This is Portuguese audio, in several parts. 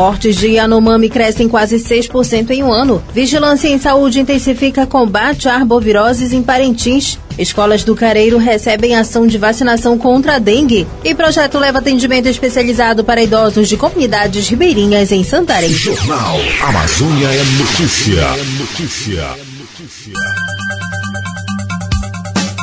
Mortes de Yanomami crescem quase 6% em um ano. Vigilância em Saúde intensifica combate a arboviroses em Parintins. Escolas do Careiro recebem ação de vacinação contra a dengue. E projeto leva atendimento especializado para idosos de comunidades ribeirinhas em Santarém. Jornal Amazônia é notícia. É notícia. notícia.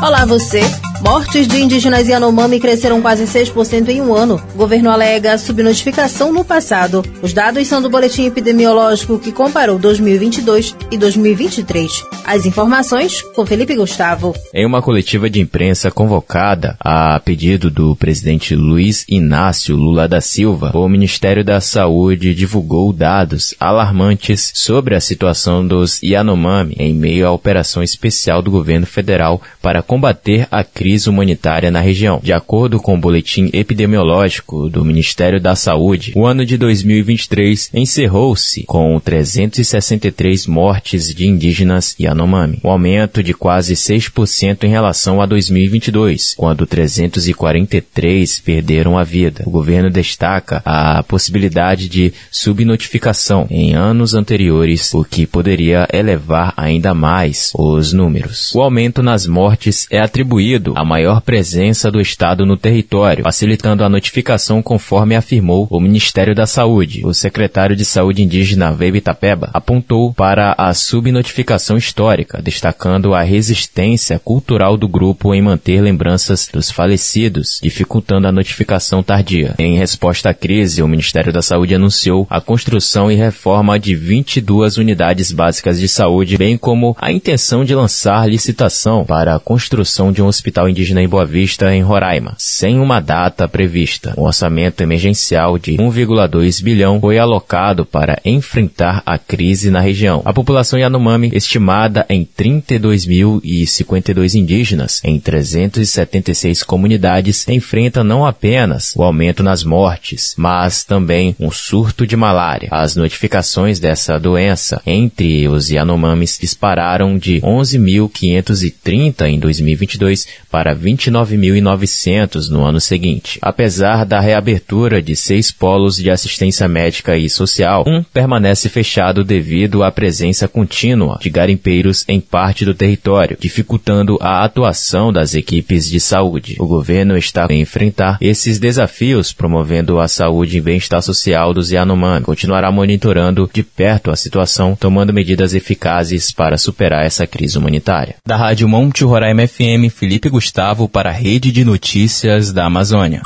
Olá você. Mortes de indígenas Yanomami cresceram quase 6% em um ano. O governo alega subnotificação no passado. Os dados são do boletim epidemiológico que comparou 2022 e 2023. As informações com Felipe Gustavo. Em uma coletiva de imprensa convocada a pedido do presidente Luiz Inácio Lula da Silva, o Ministério da Saúde divulgou dados alarmantes sobre a situação dos Yanomami em meio à operação especial do governo federal para combater a crise crise humanitária na região. De acordo com o boletim epidemiológico do Ministério da Saúde, o ano de 2023 encerrou-se com 363 mortes de indígenas Yanomami, um aumento de quase 6% em relação a 2022, quando 343 perderam a vida. O governo destaca a possibilidade de subnotificação em anos anteriores, o que poderia elevar ainda mais os números. O aumento nas mortes é atribuído a maior presença do Estado no território, facilitando a notificação conforme afirmou o Ministério da Saúde. O secretário de Saúde indígena Veibe Itapeba apontou para a subnotificação histórica, destacando a resistência cultural do grupo em manter lembranças dos falecidos, dificultando a notificação tardia. Em resposta à crise, o Ministério da Saúde anunciou a construção e reforma de 22 unidades básicas de saúde, bem como a intenção de lançar licitação para a construção de um hospital indígena em Boa Vista, em Roraima, sem uma data prevista. Um orçamento emergencial de 1,2 bilhão foi alocado para enfrentar a crise na região. A população Yanomami, estimada em 32.052 indígenas em 376 comunidades, enfrenta não apenas o aumento nas mortes, mas também um surto de malária. As notificações dessa doença entre os Yanomamis dispararam de 11.530 em 2022 para 29.900 no ano seguinte. Apesar da reabertura de seis polos de assistência médica e social, um permanece fechado devido à presença contínua de garimpeiros em parte do território, dificultando a atuação das equipes de saúde. O governo está a enfrentar esses desafios, promovendo a saúde e bem-estar social dos Yanomami. Continuará monitorando de perto a situação, tomando medidas eficazes para superar essa crise humanitária. Da Rádio Monte Roraima FM, Felipe Gustavo Gustavo para a Rede de Notícias da Amazônia.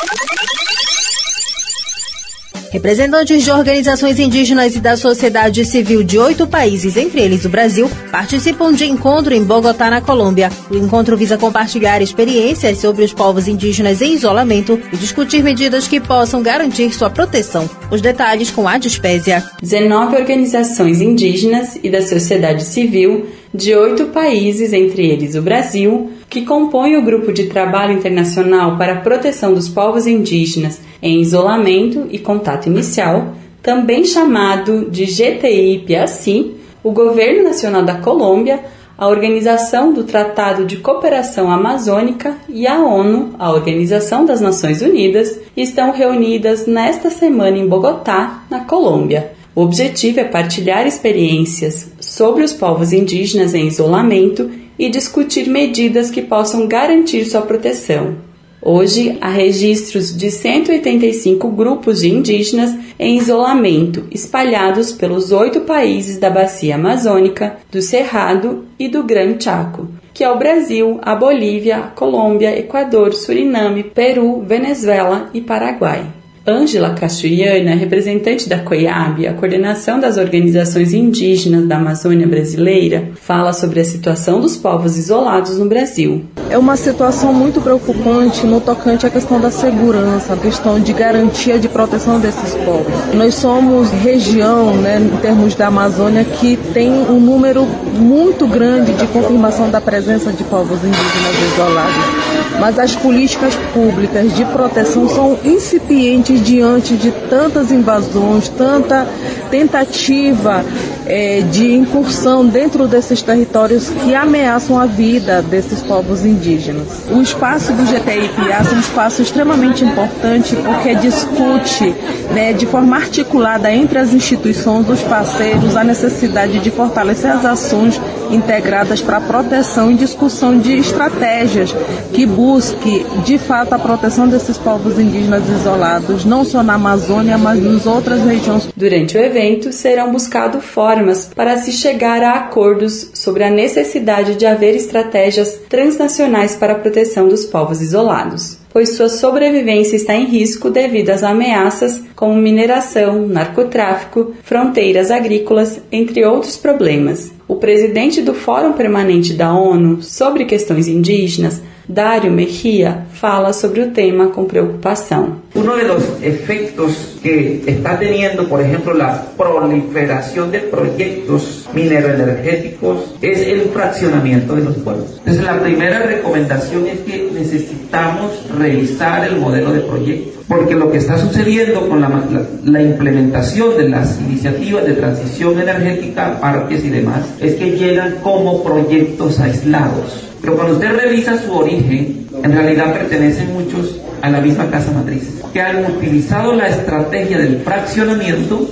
Representantes de organizações indígenas e da sociedade civil de oito países, entre eles o Brasil, participam de encontro em Bogotá, na Colômbia. O encontro visa compartilhar experiências sobre os povos indígenas em isolamento e discutir medidas que possam garantir sua proteção. Os detalhes com a Dispésia. 19 organizações indígenas e da sociedade civil de oito países, entre eles o Brasil, que compõe o Grupo de Trabalho Internacional para a Proteção dos Povos Indígenas em Isolamento e Contato Inicial, também chamado de GTI-PACI, o Governo Nacional da Colômbia, a Organização do Tratado de Cooperação Amazônica e a ONU, a Organização das Nações Unidas, estão reunidas nesta semana em Bogotá, na Colômbia. O objetivo é partilhar experiências sobre os povos indígenas em isolamento e discutir medidas que possam garantir sua proteção. Hoje, há registros de 185 grupos de indígenas em isolamento, espalhados pelos oito países da Bacia Amazônica, do Cerrado e do Gran Chaco, que é o Brasil, a Bolívia, a Colômbia, Equador, Suriname, Peru, Venezuela e Paraguai. Ângela Castriana, representante da COIAB, a coordenação das organizações indígenas da Amazônia brasileira, fala sobre a situação dos povos isolados no Brasil. É uma situação muito preocupante no tocante à questão da segurança, a questão de garantia de proteção desses povos. Nós somos região, né, em termos da Amazônia, que tem um número muito grande de confirmação da presença de povos indígenas isolados mas as políticas públicas de proteção são incipientes diante de tantas invasões, tanta tentativa é, de incursão dentro desses territórios que ameaçam a vida desses povos indígenas. O espaço do GTI-PA é um espaço extremamente importante porque discute né, de forma articulada entre as instituições, os parceiros, a necessidade de fortalecer as ações integradas para a proteção e discussão de estratégias que busque, de fato, a proteção desses povos indígenas isolados, não só na Amazônia, mas em outras regiões. Durante o evento, serão buscados formas para se chegar a acordos sobre a necessidade de haver estratégias transnacionais para a proteção dos povos isolados pois sua sobrevivência está em risco devido às ameaças como mineração, narcotráfico, fronteiras agrícolas, entre outros problemas. O presidente do Fórum Permanente da ONU sobre Questões Indígenas, Dario Mejía fala sobre o tema com preocupação. Um dos efeitos que está teniendo, por ejemplo, la proliferación de proyectos mineroenergéticos es el fraccionamiento de los pueblos. Entonces, la primera recomendación es que necesitamos revisar el modelo de proyecto, porque lo que está sucediendo con la, la, la implementación de las iniciativas de transición energética, parques y demás, es que llegan como proyectos aislados pero cuando usted revisa su origen, en realidad pertenecen muchos a la misma casa matriz, que han utilizado la estrategia del fraccionamiento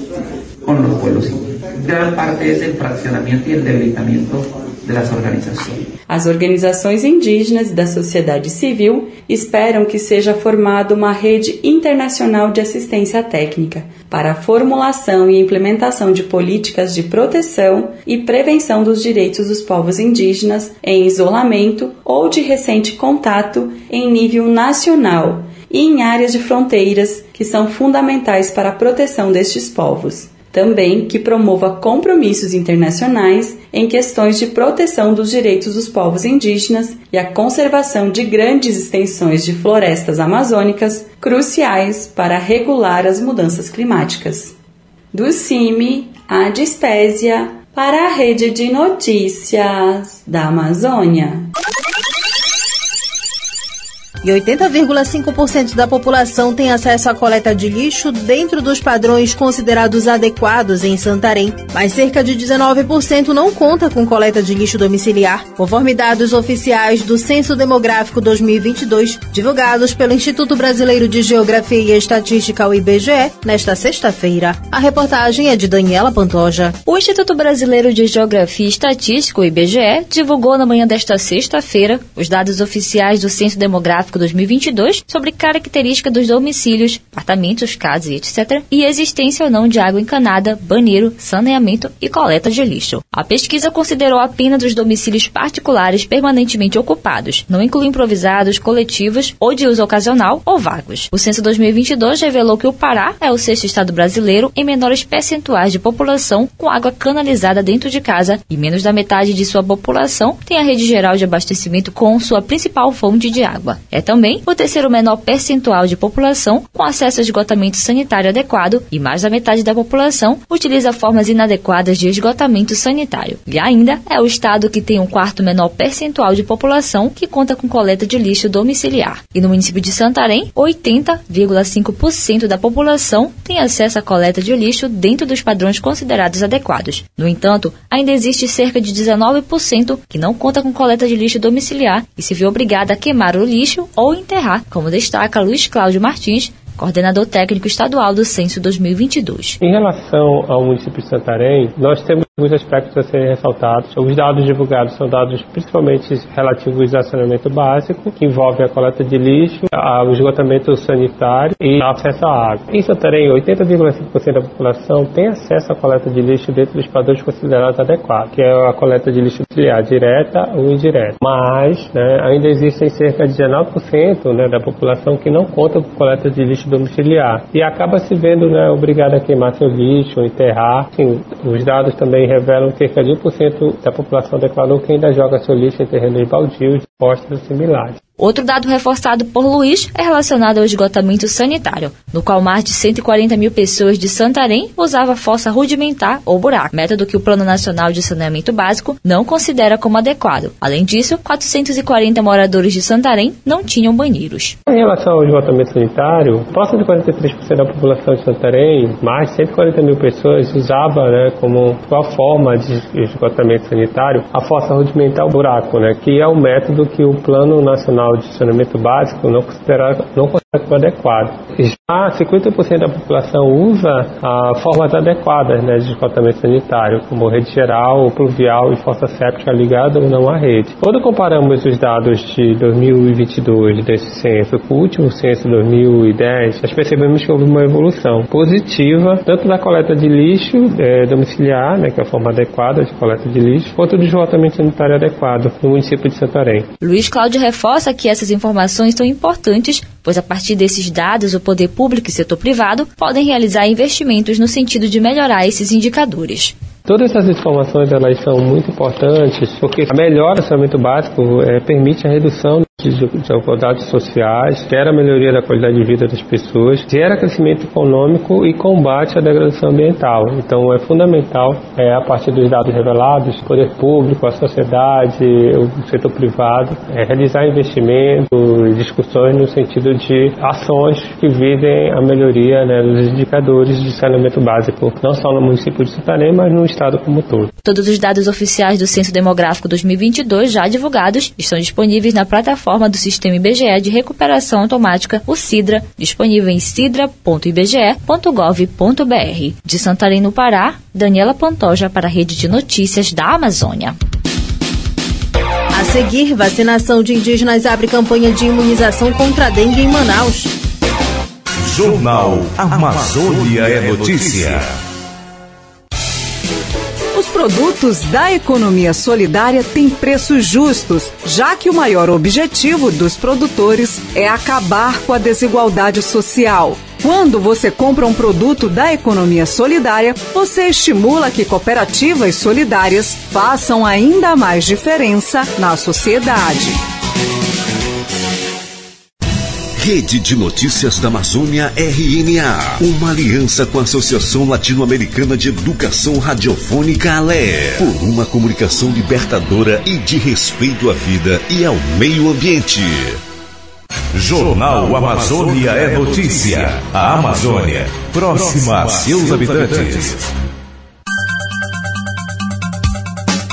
con los pueblos. Gran parte es el fraccionamiento y el debilitamiento das organizações. As organizações indígenas e da sociedade civil esperam que seja formada uma rede internacional de assistência técnica para a formulação e implementação de políticas de proteção e prevenção dos direitos dos povos indígenas em isolamento ou de recente contato em nível nacional e em áreas de fronteiras que são fundamentais para a proteção destes povos. Também que promova compromissos internacionais em questões de proteção dos direitos dos povos indígenas e a conservação de grandes extensões de florestas amazônicas cruciais para regular as mudanças climáticas. Do CIMI à Dispésia para a Rede de Notícias da Amazônia e 80,5% da população tem acesso à coleta de lixo dentro dos padrões considerados adequados em Santarém, mas cerca de 19% não conta com coleta de lixo domiciliar, conforme dados oficiais do Censo Demográfico 2022, divulgados pelo Instituto Brasileiro de Geografia e Estatística, o IBGE, nesta sexta-feira. A reportagem é de Daniela Pantoja. O Instituto Brasileiro de Geografia e Estatística, o IBGE, divulgou na manhã desta sexta-feira os dados oficiais do Censo Demográfico 2022 sobre característica dos domicílios, apartamentos, casas etc. e existência ou não de água encanada, banheiro, saneamento e coleta de lixo. A pesquisa considerou apenas os domicílios particulares permanentemente ocupados, não inclui improvisados, coletivos ou de uso ocasional ou vagos. O censo 2022 revelou que o Pará é o sexto estado brasileiro em menores percentuais de população com água canalizada dentro de casa e menos da metade de sua população tem a rede geral de abastecimento com sua principal fonte de água. É também o terceiro menor percentual de população com acesso a esgotamento sanitário adequado e mais da metade da população utiliza formas inadequadas de esgotamento sanitário. E ainda é o estado que tem um quarto menor percentual de população que conta com coleta de lixo domiciliar. E no município de Santarém, 80,5% da população tem acesso à coleta de lixo dentro dos padrões considerados adequados. No entanto, ainda existe cerca de 19% que não conta com coleta de lixo domiciliar e se vê obrigada a queimar o lixo ou enterrar, como destaca Luiz Cláudio Martins, coordenador técnico estadual do Censo 2022. Em relação ao município de Santarém, nós temos Alguns aspectos a serem ressaltados. Os dados divulgados são dados principalmente relativos ao saneamento básico, que envolvem a coleta de lixo, o esgotamento sanitário e acesso à água. Em Santarém, 80,5% da população tem acesso à coleta de lixo dentro dos padrões considerados adequados, que é a coleta de lixo auxiliar direta ou indireta. Mas né, ainda existem cerca de 19% né, da população que não conta com coleta de lixo domiciliar e acaba se vendo né, obrigada a queimar seu lixo, enterrar. Sim, os dados também revelam que cerca de 1% da população declarou que ainda joga seu lixo em terrenos baldios, postos similares. Outro dado reforçado por Luiz é relacionado ao esgotamento sanitário, no qual mais de 140 mil pessoas de Santarém usavam fossa rudimentar ou buraco, método que o Plano Nacional de Saneamento Básico não considera como adequado. Além disso, 440 moradores de Santarém não tinham banheiros. Em relação ao esgotamento sanitário, próximo de 43% da população de Santarém, mais de 140 mil pessoas usava né, como qual forma de esgotamento sanitário a fossa rudimentar ou buraco, né, que é o método que o Plano Nacional Nacional de Saneamento Básico não considera não considera adequado. Já 50% da população usa a formas adequadas né, de esgotamento sanitário, como rede geral, pluvial e fossa séptica ligada ou não à rede. Quando comparamos os dados de 2022 desse censo com o último censo de 2010, nós percebemos que houve uma evolução positiva, tanto na coleta de lixo é, domiciliar, né, que é a forma adequada de coleta de lixo, quanto do esgotamento sanitário adequado no município de Santarém. Luiz Cláudio reforça que essas informações são importantes, pois a partir desses dados o poder público e setor privado podem realizar investimentos no sentido de melhorar esses indicadores. Todas essas informações elas são muito importantes porque a melhora do saneamento básico é, permite a redução desigualdades sociais, gera melhoria da qualidade de vida das pessoas, gera crescimento econômico e combate à degradação ambiental. Então é fundamental, é, a partir dos dados revelados, o poder público, a sociedade, o setor privado, é, realizar investimentos, discussões no sentido de ações que visem a melhoria né, dos indicadores de saneamento básico, não só no município de Santarém, mas no estado como um todo. Todos os dados oficiais do Censo Demográfico 2022 já divulgados estão disponíveis na plataforma do Sistema IBGE de Recuperação Automática, o CIDRA, disponível em cidra.ibge.gov.br. De Santarém, no Pará, Daniela Pantoja para a Rede de Notícias da Amazônia. A seguir, vacinação de indígenas abre campanha de imunização contra a dengue em Manaus. Jornal Amazônia é Notícia produtos da economia solidária têm preços justos, já que o maior objetivo dos produtores é acabar com a desigualdade social. Quando você compra um produto da economia solidária, você estimula que cooperativas solidárias façam ainda mais diferença na sociedade. Rede de Notícias da Amazônia RNA. Uma aliança com a Associação Latino-Americana de Educação Radiofônica ALE. Por uma comunicação libertadora e de respeito à vida e ao meio ambiente. Jornal Amazônia é notícia. A Amazônia, próxima a seus habitantes.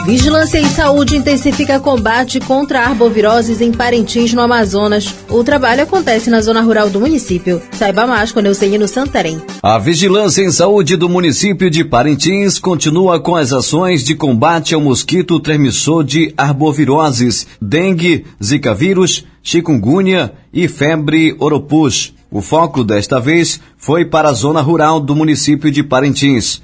Vigilância em Saúde intensifica combate contra arboviroses em Parintins, no Amazonas. O trabalho acontece na zona rural do município. Saiba mais com Neucenino Santarém. A Vigilância em Saúde do município de Parintins continua com as ações de combate ao mosquito transmissor de arboviroses, dengue, zika vírus, chikungunya e febre oropus. O foco desta vez foi para a zona rural do município de Parintins.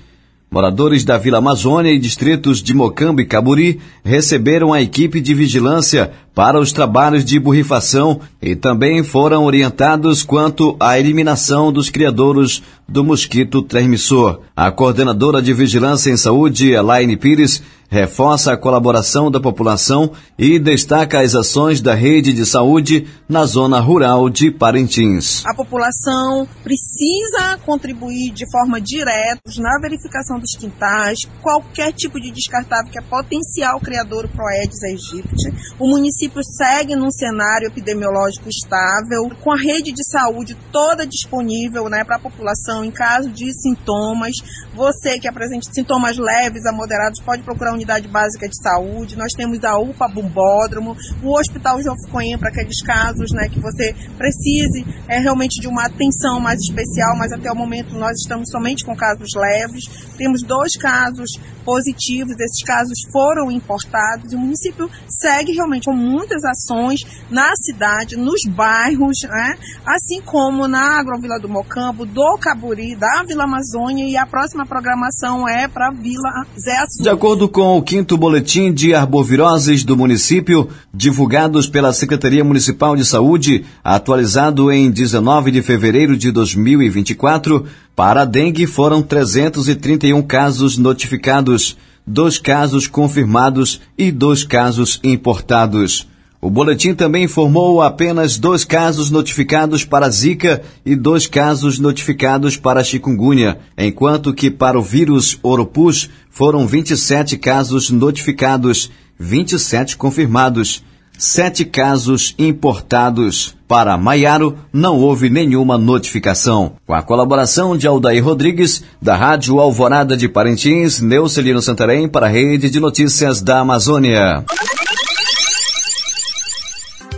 Moradores da Vila Amazônia e distritos de Mocambo e Caburi receberam a equipe de vigilância para os trabalhos de borrifação e também foram orientados quanto à eliminação dos criadouros do mosquito transmissor. A coordenadora de Vigilância em Saúde, Elaine Pires, reforça a colaboração da população e destaca as ações da rede de saúde na zona rural de Parintins. A população precisa contribuir de forma direta na verificação dos quintais, qualquer tipo de descartável que é potencial criador pro Aedes aegypti. O município segue num cenário epidemiológico estável, com a rede de saúde toda disponível né, para a população em caso de sintomas. Você que apresente sintomas leves a moderados pode procurar um unidade básica de saúde, nós temos a UPA Bumbódromo, o Hospital Joficoen para aqueles casos né, que você precise é, realmente de uma atenção mais especial, mas até o momento nós estamos somente com casos leves. Temos dois casos positivos, esses casos foram importados e o município segue realmente com muitas ações na cidade, nos bairros, né? assim como na Agrovila do Mocambo, do Caburi, da Vila Amazônia e a próxima programação é para Vila Zé Assunção. De acordo com o quinto boletim de arboviroses do município, divulgados pela Secretaria Municipal de Saúde, atualizado em 19 de fevereiro de 2024, para a dengue foram 331 casos notificados, dois casos confirmados e dois casos importados. O boletim também informou apenas dois casos notificados para Zika e dois casos notificados para chikungunya, enquanto que para o vírus Oropus foram 27 casos notificados, 27 confirmados, sete casos importados. Para Maiaro, não houve nenhuma notificação. Com a colaboração de Aldair Rodrigues, da Rádio Alvorada de Parintins, Neucelino Santarém, para a Rede de Notícias da Amazônia.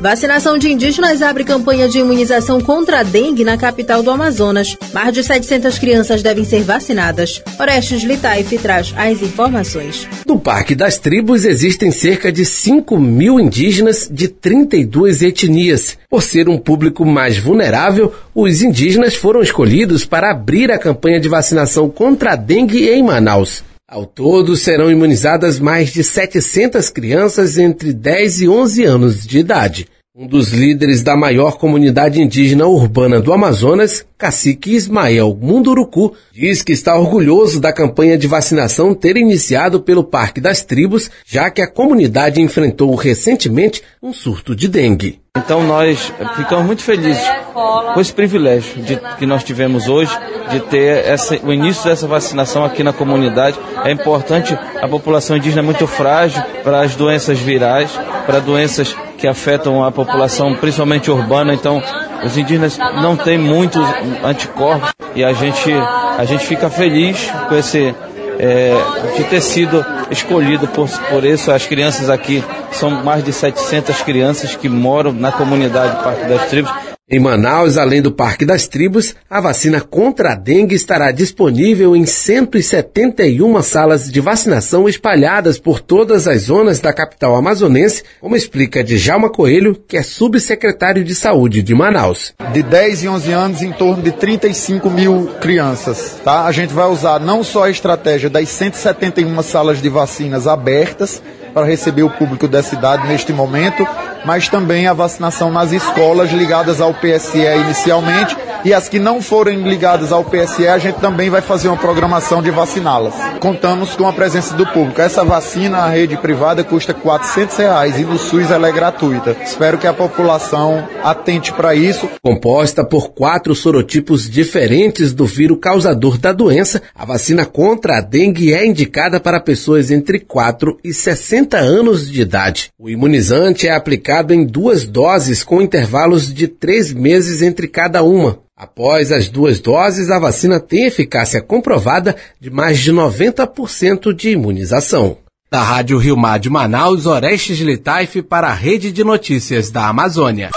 Vacinação de indígenas abre campanha de imunização contra a dengue na capital do Amazonas. Mais de 700 crianças devem ser vacinadas. Orestes Litaif traz as informações. No Parque das Tribos existem cerca de 5 mil indígenas de 32 etnias. Por ser um público mais vulnerável, os indígenas foram escolhidos para abrir a campanha de vacinação contra a dengue em Manaus. Ao todo, serão imunizadas mais de 700 crianças entre 10 e 11 anos de idade. Um dos líderes da maior comunidade indígena urbana do Amazonas, cacique Ismael Munduruku, diz que está orgulhoso da campanha de vacinação ter iniciado pelo Parque das Tribos, já que a comunidade enfrentou recentemente um surto de dengue. Então nós ficamos muito felizes com esse privilégio de, que nós tivemos hoje de ter essa, o início dessa vacinação aqui na comunidade. É importante, a população indígena é muito frágil para as doenças virais, para doenças que afetam a população, principalmente urbana. Então, os indígenas não têm muitos anticorpos e a gente, a gente fica feliz com esse é, de ter sido escolhido por, por isso. As crianças aqui são mais de 700 crianças que moram na comunidade Parque das Tribos em Manaus, além do Parque das Tribos, a vacina contra a dengue estará disponível em 171 salas de vacinação espalhadas por todas as zonas da capital amazonense, como explica Djalma Coelho, que é subsecretário de Saúde de Manaus. De 10 e 11 anos, em torno de 35 mil crianças. Tá? A gente vai usar não só a estratégia das 171 salas de vacinas abertas, para receber o público da cidade neste momento, mas também a vacinação nas escolas ligadas ao PSE inicialmente e as que não forem ligadas ao PSE, a gente também vai fazer uma programação de vaciná-las. Contamos com a presença do público. Essa vacina, a rede privada, custa 400 reais, e no SUS ela é gratuita. Espero que a população atente para isso. Composta por quatro sorotipos diferentes do vírus causador da doença, a vacina contra a dengue é indicada para pessoas entre 4 e 60 anos de idade. O imunizante é aplicado em duas doses com intervalos de três meses entre cada uma. Após as duas doses, a vacina tem eficácia comprovada de mais de 90% de imunização. Da Rádio Rio Mar de Manaus, Orestes Litaif para a Rede de Notícias da Amazônia.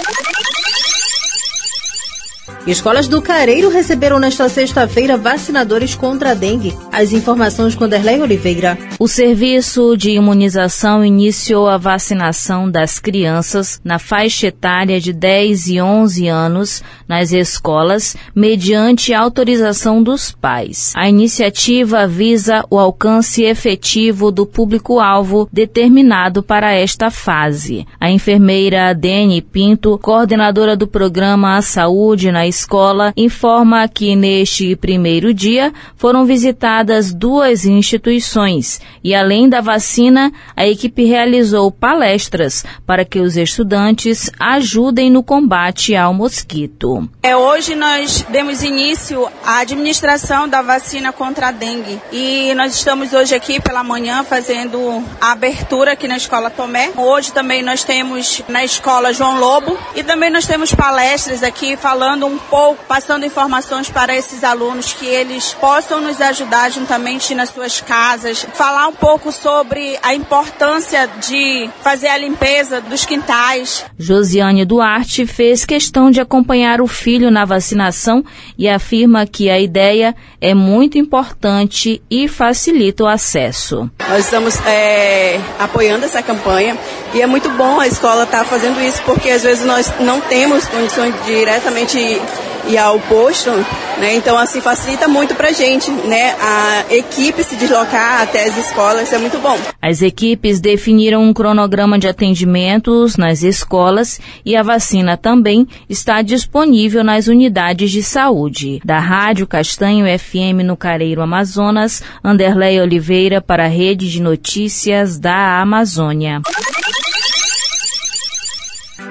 Escolas do Careiro receberam nesta sexta-feira vacinadores contra a dengue. As informações com Derlei Oliveira. O serviço de imunização iniciou a vacinação das crianças na faixa etária de 10 e 11 anos nas escolas, mediante autorização dos pais. A iniciativa visa o alcance efetivo do público-alvo determinado para esta fase. A enfermeira Dene Pinto, coordenadora do programa A Saúde na escola informa que neste primeiro dia foram visitadas duas instituições e, além da vacina, a equipe realizou palestras para que os estudantes ajudem no combate ao mosquito. É, hoje nós demos início à administração da vacina contra a dengue e nós estamos hoje aqui pela manhã fazendo a abertura aqui na escola Tomé. Hoje também nós temos na escola João Lobo e também nós temos palestras aqui falando um pouco, passando informações para esses alunos que eles possam nos ajudar juntamente nas suas casas, falar um pouco sobre a importância de fazer a limpeza dos quintais. Josiane Duarte fez questão de acompanhar o filho na vacinação e afirma que a ideia é muito importante e facilita o acesso. Nós estamos é, apoiando essa campanha e é muito bom a escola estar tá fazendo isso porque às vezes nós não temos condições de diretamente ir ao posto, né? Então assim facilita muito para gente, né? A equipe se deslocar até as escolas, isso é muito bom. As equipes definiram um cronograma de atendimentos nas escolas e a vacina também está disponível nas unidades de saúde. Da Rádio Castanho FM no Careiro Amazonas, Anderlei Oliveira para a Rede de Notícias da Amazônia.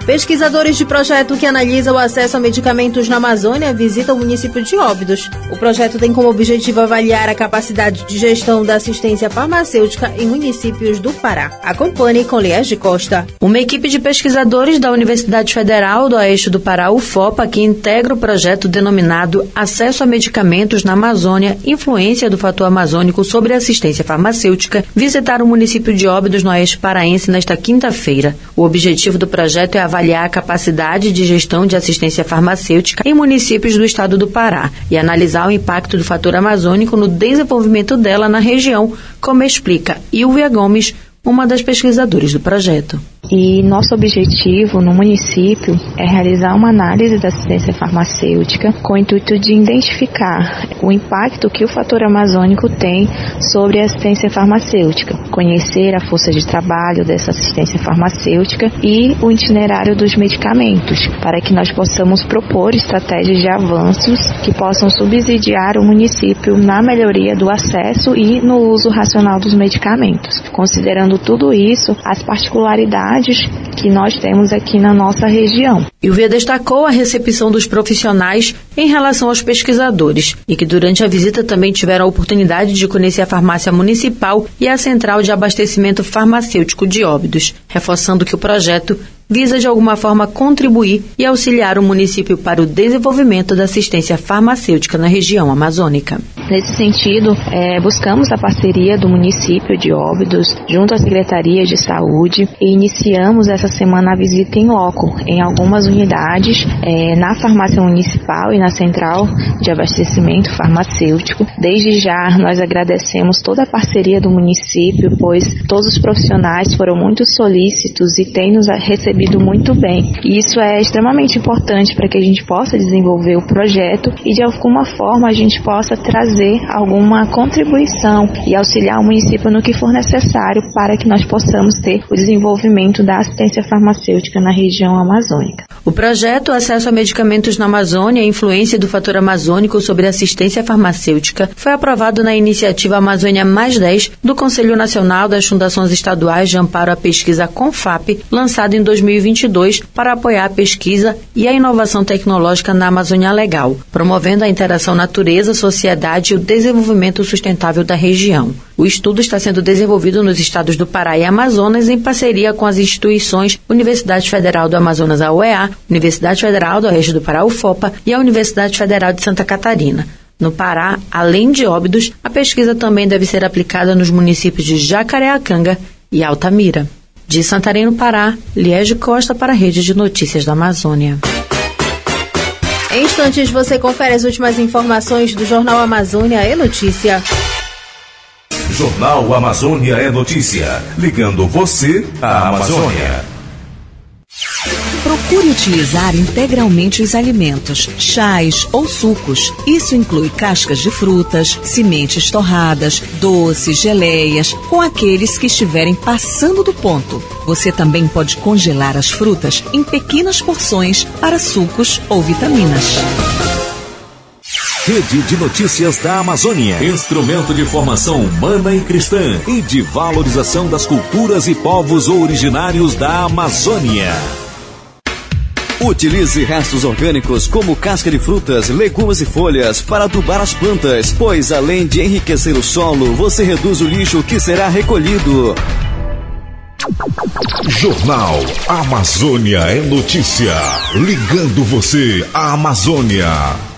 Pesquisadores de projeto que analisa o acesso a medicamentos na Amazônia visitam o município de Óbidos. O projeto tem como objetivo avaliar a capacidade de gestão da assistência farmacêutica em municípios do Pará. Acompanhe com Liés de Costa. Uma equipe de pesquisadores da Universidade Federal do Oeste do Pará, UFOPA, que integra o projeto denominado Acesso a Medicamentos na Amazônia, Influência do Fator Amazônico sobre Assistência Farmacêutica, visitaram o município de Óbidos, no Oeste Paraense, nesta quinta-feira. O objetivo do projeto é avaliar avaliar a capacidade de gestão de assistência farmacêutica em municípios do estado do Pará e analisar o impacto do fator amazônico no desenvolvimento dela na região, como explica Ilvia Gomes, uma das pesquisadoras do projeto. E nosso objetivo no município é realizar uma análise da assistência farmacêutica com o intuito de identificar o impacto que o fator amazônico tem sobre a assistência farmacêutica, conhecer a força de trabalho dessa assistência farmacêutica e o itinerário dos medicamentos, para que nós possamos propor estratégias de avanços que possam subsidiar o município na melhoria do acesso e no uso racional dos medicamentos. Considerando tudo isso, as particularidades que nós temos aqui na nossa região. O Via destacou a recepção dos profissionais em relação aos pesquisadores e que durante a visita também tiveram a oportunidade de conhecer a farmácia municipal e a central de abastecimento farmacêutico de Óbidos, reforçando que o projeto visa de alguma forma contribuir e auxiliar o município para o desenvolvimento da assistência farmacêutica na região amazônica. Nesse sentido, é, buscamos a parceria do município de Óbidos junto à Secretaria de Saúde e iniciamos essa semana a visita em loco em algumas unidades é, na farmácia municipal e na central de abastecimento farmacêutico. Desde já, nós agradecemos toda a parceria do município, pois todos os profissionais foram muito solícitos e têm nos recebido recebido muito bem. E isso é extremamente importante para que a gente possa desenvolver o projeto e de alguma forma a gente possa trazer alguma contribuição e auxiliar o município no que for necessário para que nós possamos ter o desenvolvimento da assistência farmacêutica na região amazônica. O projeto Acesso a Medicamentos na Amazônia e Influência do Fator Amazônico sobre Assistência Farmacêutica foi aprovado na iniciativa Amazônia Mais 10 do Conselho Nacional das Fundações Estaduais de Amparo à Pesquisa CONFAP, lançado em 2020 2022 para apoiar a pesquisa e a inovação tecnológica na Amazônia Legal, promovendo a interação natureza-sociedade e o desenvolvimento sustentável da região. O estudo está sendo desenvolvido nos estados do Pará e Amazonas em parceria com as instituições Universidade Federal do Amazonas, a UEA, Universidade Federal do Oeste do Pará, UFOPA, e a Universidade Federal de Santa Catarina. No Pará, além de Óbidos, a pesquisa também deve ser aplicada nos municípios de Jacareacanga e Altamira. De Santarém, no Pará, Liege Costa para a Rede de Notícias da Amazônia. Em instantes, você confere as últimas informações do Jornal Amazônia é Notícia. Jornal Amazônia é Notícia. Ligando você à Amazônia. Procure utilizar integralmente os alimentos, chás ou sucos. Isso inclui cascas de frutas, sementes torradas, doces, geleias, com aqueles que estiverem passando do ponto. Você também pode congelar as frutas em pequenas porções para sucos ou vitaminas. Rede de Notícias da Amazônia. Instrumento de formação humana e cristã e de valorização das culturas e povos originários da Amazônia. Utilize restos orgânicos como casca de frutas, legumes e folhas para adubar as plantas, pois além de enriquecer o solo, você reduz o lixo que será recolhido. Jornal Amazônia é notícia. Ligando você à Amazônia.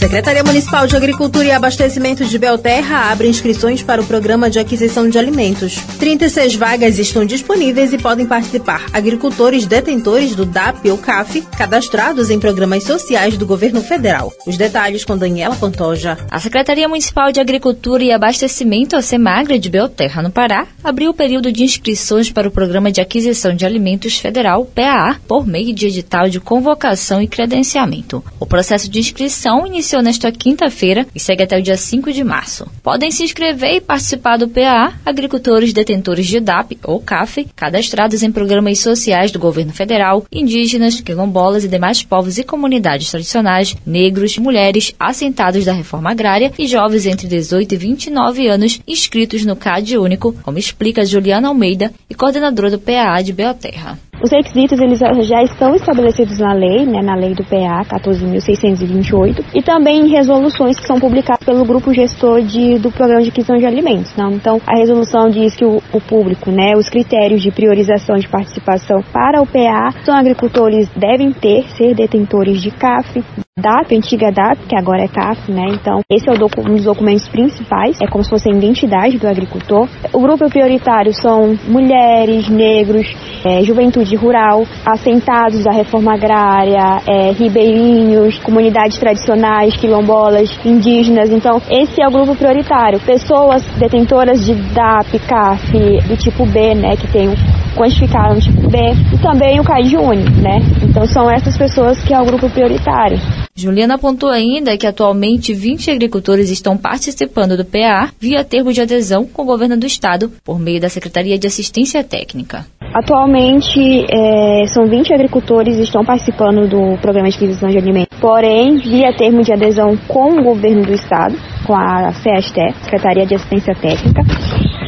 Secretaria Municipal de Agricultura e Abastecimento de Belterra abre inscrições para o programa de aquisição de alimentos. 36 vagas estão disponíveis e podem participar agricultores detentores do DAP ou CAF, cadastrados em programas sociais do governo federal. Os detalhes com Daniela Pantoja. A Secretaria Municipal de Agricultura e Abastecimento, a SEMAGRA de Belterra, no Pará, abriu o período de inscrições para o Programa de Aquisição de Alimentos Federal, PAA, por meio de edital de convocação e credenciamento. O processo de inscrição iniciou iniciou nesta quinta-feira e segue até o dia 5 de março. Podem se inscrever e participar do PA agricultores detentores de DAP ou CAF, cadastrados em programas sociais do governo federal, indígenas, quilombolas e demais povos e comunidades tradicionais, negros, mulheres, assentados da reforma agrária e jovens entre 18 e 29 anos inscritos no CAD único, como explica Juliana Almeida e coordenadora do PA de Belterra. Os requisitos eles já estão estabelecidos na lei, né, na lei do PA 14.628 e também em resoluções que são publicadas pelo grupo gestor de, do programa de aquisição de alimentos. Não? Então, a resolução diz que o, o, público, né, os critérios de priorização de participação para o PA são agricultores devem ter, ser detentores de CAF, DAP, antiga DAP, que agora é CAF, né? Então, esse é um dos documentos principais, é como se fosse a identidade do agricultor. O grupo prioritário são mulheres, negros, é, juventude rural, assentados da reforma agrária, é, ribeirinhos, comunidades tradicionais, quilombolas, indígenas. Então, esse é o grupo prioritário. Pessoas detentoras de DAP, CAF, do tipo B, né, que tem quantificado no tipo B, e também o único, né? Então, são essas pessoas que é o grupo prioritário. Juliana apontou ainda que atualmente 20 agricultores estão participando do PA via termo de adesão com o governo do estado por meio da Secretaria de Assistência Técnica. Atualmente, é, são 20 agricultores que estão participando do programa de aquisição de alimentos, porém, via termo de adesão com o governo do estado, com a CESTE, Secretaria de Assistência Técnica.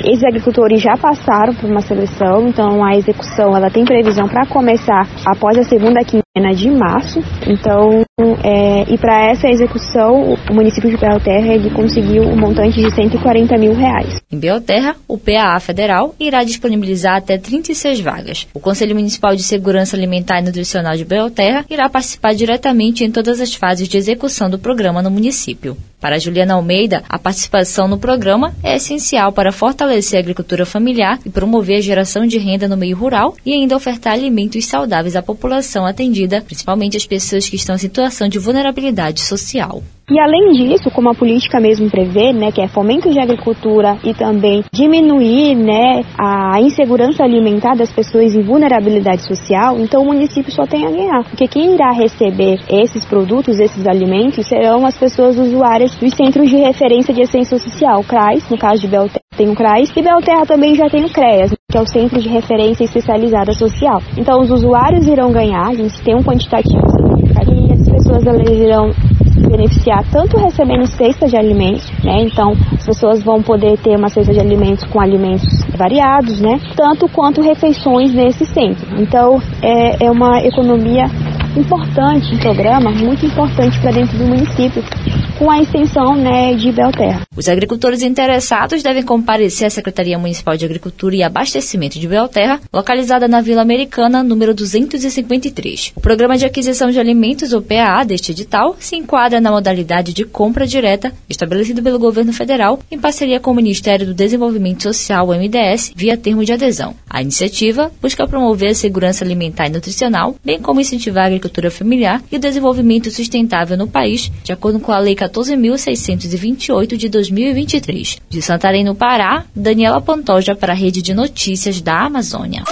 Esses agricultores já passaram por uma seleção, então a execução ela tem previsão para começar após a segunda quinzena de março. Então, é, e para essa execução, o município de Belterra ele conseguiu um montante de 140 mil reais. Em Belterra, o PAA federal irá disponibilizar até 36 vagas. O Conselho Municipal de Segurança Alimentar e Nutricional de Belterra irá participar diretamente em todas as fases de execução do programa no município. Para Juliana Almeida, a participação no programa é essencial para fortalecer a agricultura familiar e promover a geração de renda no meio rural e ainda ofertar alimentos saudáveis à população atendida, principalmente as pessoas que estão em situação de vulnerabilidade social. E além disso, como a política mesmo prevê, né, que é fomento de agricultura e também diminuir, né, a insegurança alimentar das pessoas em vulnerabilidade social, então o município só tem a ganhar, porque quem irá receber esses produtos, esses alimentos, serão as pessoas usuárias dos centros de referência de assistência social, CRAS, no caso de Belterra tem o CRAS, e Belterra também já tem o CREAS, que é o Centro de Referência Especializada Social. Então os usuários irão ganhar, a gente tem um quantitativo significativo, pessoas elas irão beneficiar tanto recebendo cesta de alimentos, né? Então as pessoas vão poder ter uma cesta de alimentos com alimentos variados, né? Tanto quanto refeições nesse centro. Então é, é uma economia importante, um programa muito importante para dentro do município, com a extensão né, de Belterra. Os agricultores interessados devem comparecer à Secretaria Municipal de Agricultura e Abastecimento de Belterra, localizada na Vila Americana, número 253. O Programa de Aquisição de Alimentos, ou PAA, deste edital, se enquadra na modalidade de compra direta, estabelecido pelo governo federal, em parceria com o Ministério do Desenvolvimento Social, MDS, via termo de adesão. A iniciativa busca promover a segurança alimentar e nutricional, bem como incentivar a agricultura familiar e o desenvolvimento sustentável no país, de acordo com a Lei 14.628 de 2023. De Santarém, no Pará, Daniela Pantoja para a Rede de Notícias da Amazônia.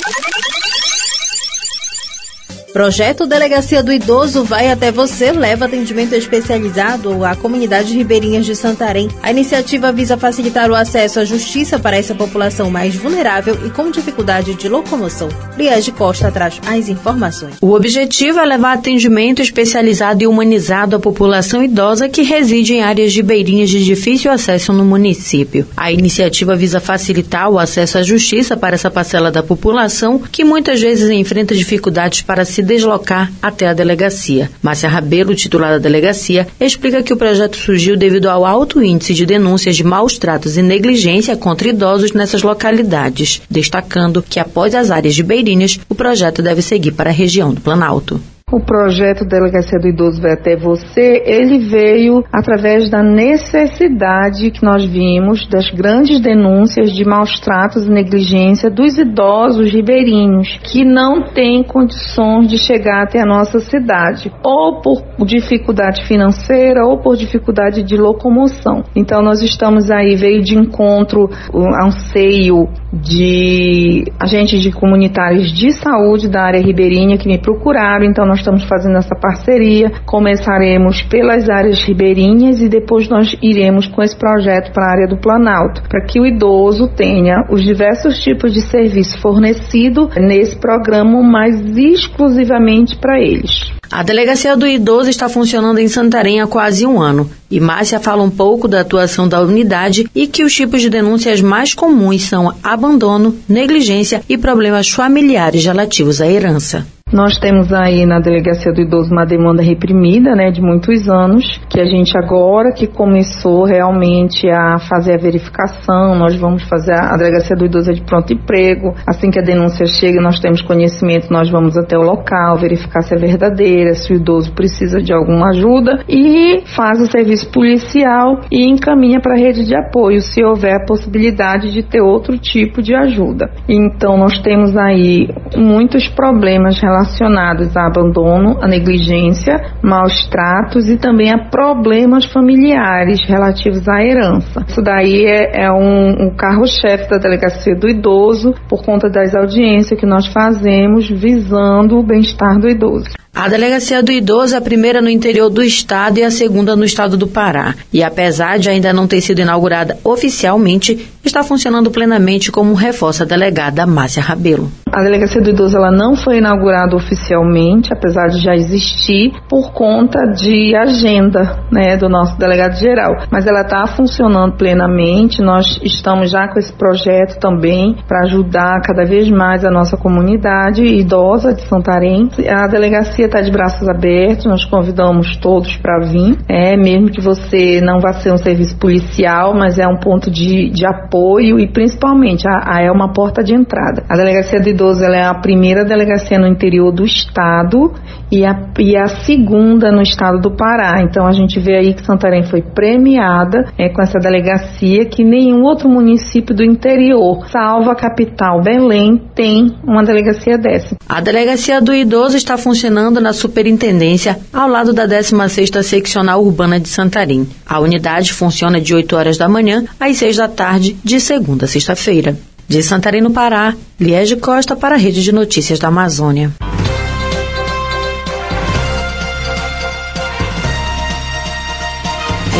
Projeto Delegacia do Idoso vai até você, leva atendimento especializado à comunidade ribeirinhas de Santarém. A iniciativa visa facilitar o acesso à justiça para essa população mais vulnerável e com dificuldade de locomoção. Liege Costa traz as informações. O objetivo é levar atendimento especializado e humanizado à população idosa que reside em áreas ribeirinhas de difícil acesso no município. A iniciativa visa facilitar o acesso à justiça para essa parcela da população que muitas vezes enfrenta dificuldades para se se deslocar até a delegacia. Márcia Rabelo, titular da delegacia, explica que o projeto surgiu devido ao alto índice de denúncias de maus tratos e negligência contra idosos nessas localidades, destacando que após as áreas de Beirinhas, o projeto deve seguir para a região do Planalto. O projeto Delegacia do Idoso vai até você, ele veio através da necessidade que nós vimos das grandes denúncias de maus tratos e negligência dos idosos ribeirinhos, que não têm condições de chegar até a nossa cidade, ou por dificuldade financeira ou por dificuldade de locomoção. Então nós estamos aí, veio de encontro a um seio de agentes de comunitários de saúde da área ribeirinha que me procuraram, então nós estamos fazendo essa parceria. Começaremos pelas áreas ribeirinhas e depois nós iremos com esse projeto para a área do Planalto, para que o idoso tenha os diversos tipos de serviço fornecido nesse programa, mas exclusivamente para eles. A Delegacia do Idoso está funcionando em Santarém há quase um ano. E Márcia fala um pouco da atuação da unidade e que os tipos de denúncias mais comuns são abandono, negligência e problemas familiares relativos à herança. Nós temos aí na Delegacia do Idoso uma demanda reprimida, né, de muitos anos, que a gente agora que começou realmente a fazer a verificação, nós vamos fazer a, a Delegacia do Idoso é de pronto emprego. Assim que a denúncia chega, nós temos conhecimento, nós vamos até o local, verificar se é verdadeira, se o idoso precisa de alguma ajuda e faz o serviço policial e encaminha para a rede de apoio, se houver a possibilidade de ter outro tipo de ajuda. Então nós temos aí muitos problemas relacionados relacionados a abandono, a negligência, maus tratos e também a problemas familiares relativos à herança. Isso daí é, é um, um carro-chefe da delegacia do idoso por conta das audiências que nós fazemos visando o bem-estar do idoso. A Delegacia do Idoso é a primeira no interior do estado e a segunda no estado do Pará. E apesar de ainda não ter sido inaugurada oficialmente, está funcionando plenamente como reforça a delegada Márcia Rabelo. A Delegacia do Idoso ela não foi inaugurada oficialmente, apesar de já existir, por conta de agenda né, do nosso delegado geral. Mas ela está funcionando plenamente, nós estamos já com esse projeto também para ajudar cada vez mais a nossa comunidade idosa de Santarém. A delegacia está de braços abertos, nós convidamos todos para vir, é, mesmo que você não vá ser um serviço policial, mas é um ponto de, de apoio e principalmente a, a é uma porta de entrada. A Delegacia do Idoso é a primeira delegacia no interior do estado e a, e a segunda no estado do Pará. Então a gente vê aí que Santarém foi premiada é, com essa delegacia que nenhum outro município do interior, salvo a capital Belém, tem uma delegacia dessa. A Delegacia do Idoso está funcionando na Superintendência ao lado da 16ª Seccional Urbana de Santarém. A unidade funciona de 8 horas da manhã às 6 da tarde, de segunda a sexta-feira. De Santarém, no Pará, Liege Costa para a Rede de Notícias da Amazônia.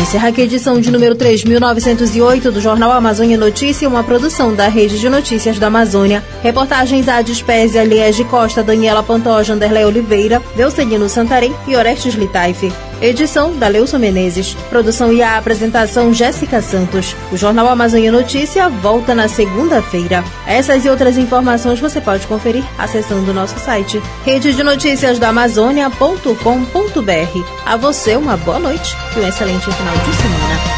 Encerra aqui a edição de número 3.908 do Jornal Amazônia Notícia, uma produção da Rede de Notícias da Amazônia. Reportagens a Dispésia, Liege Costa, Daniela Pantoja, Anderlé Oliveira, Delcelino Santarém e Orestes Litaife. Edição da Leusa Menezes. Produção e a apresentação Jéssica Santos. O Jornal Amazônia Notícia volta na segunda-feira. Essas e outras informações você pode conferir acessando o nosso site rede de notícias da Amazônia.com.br. A você uma boa noite e um excelente final de semana.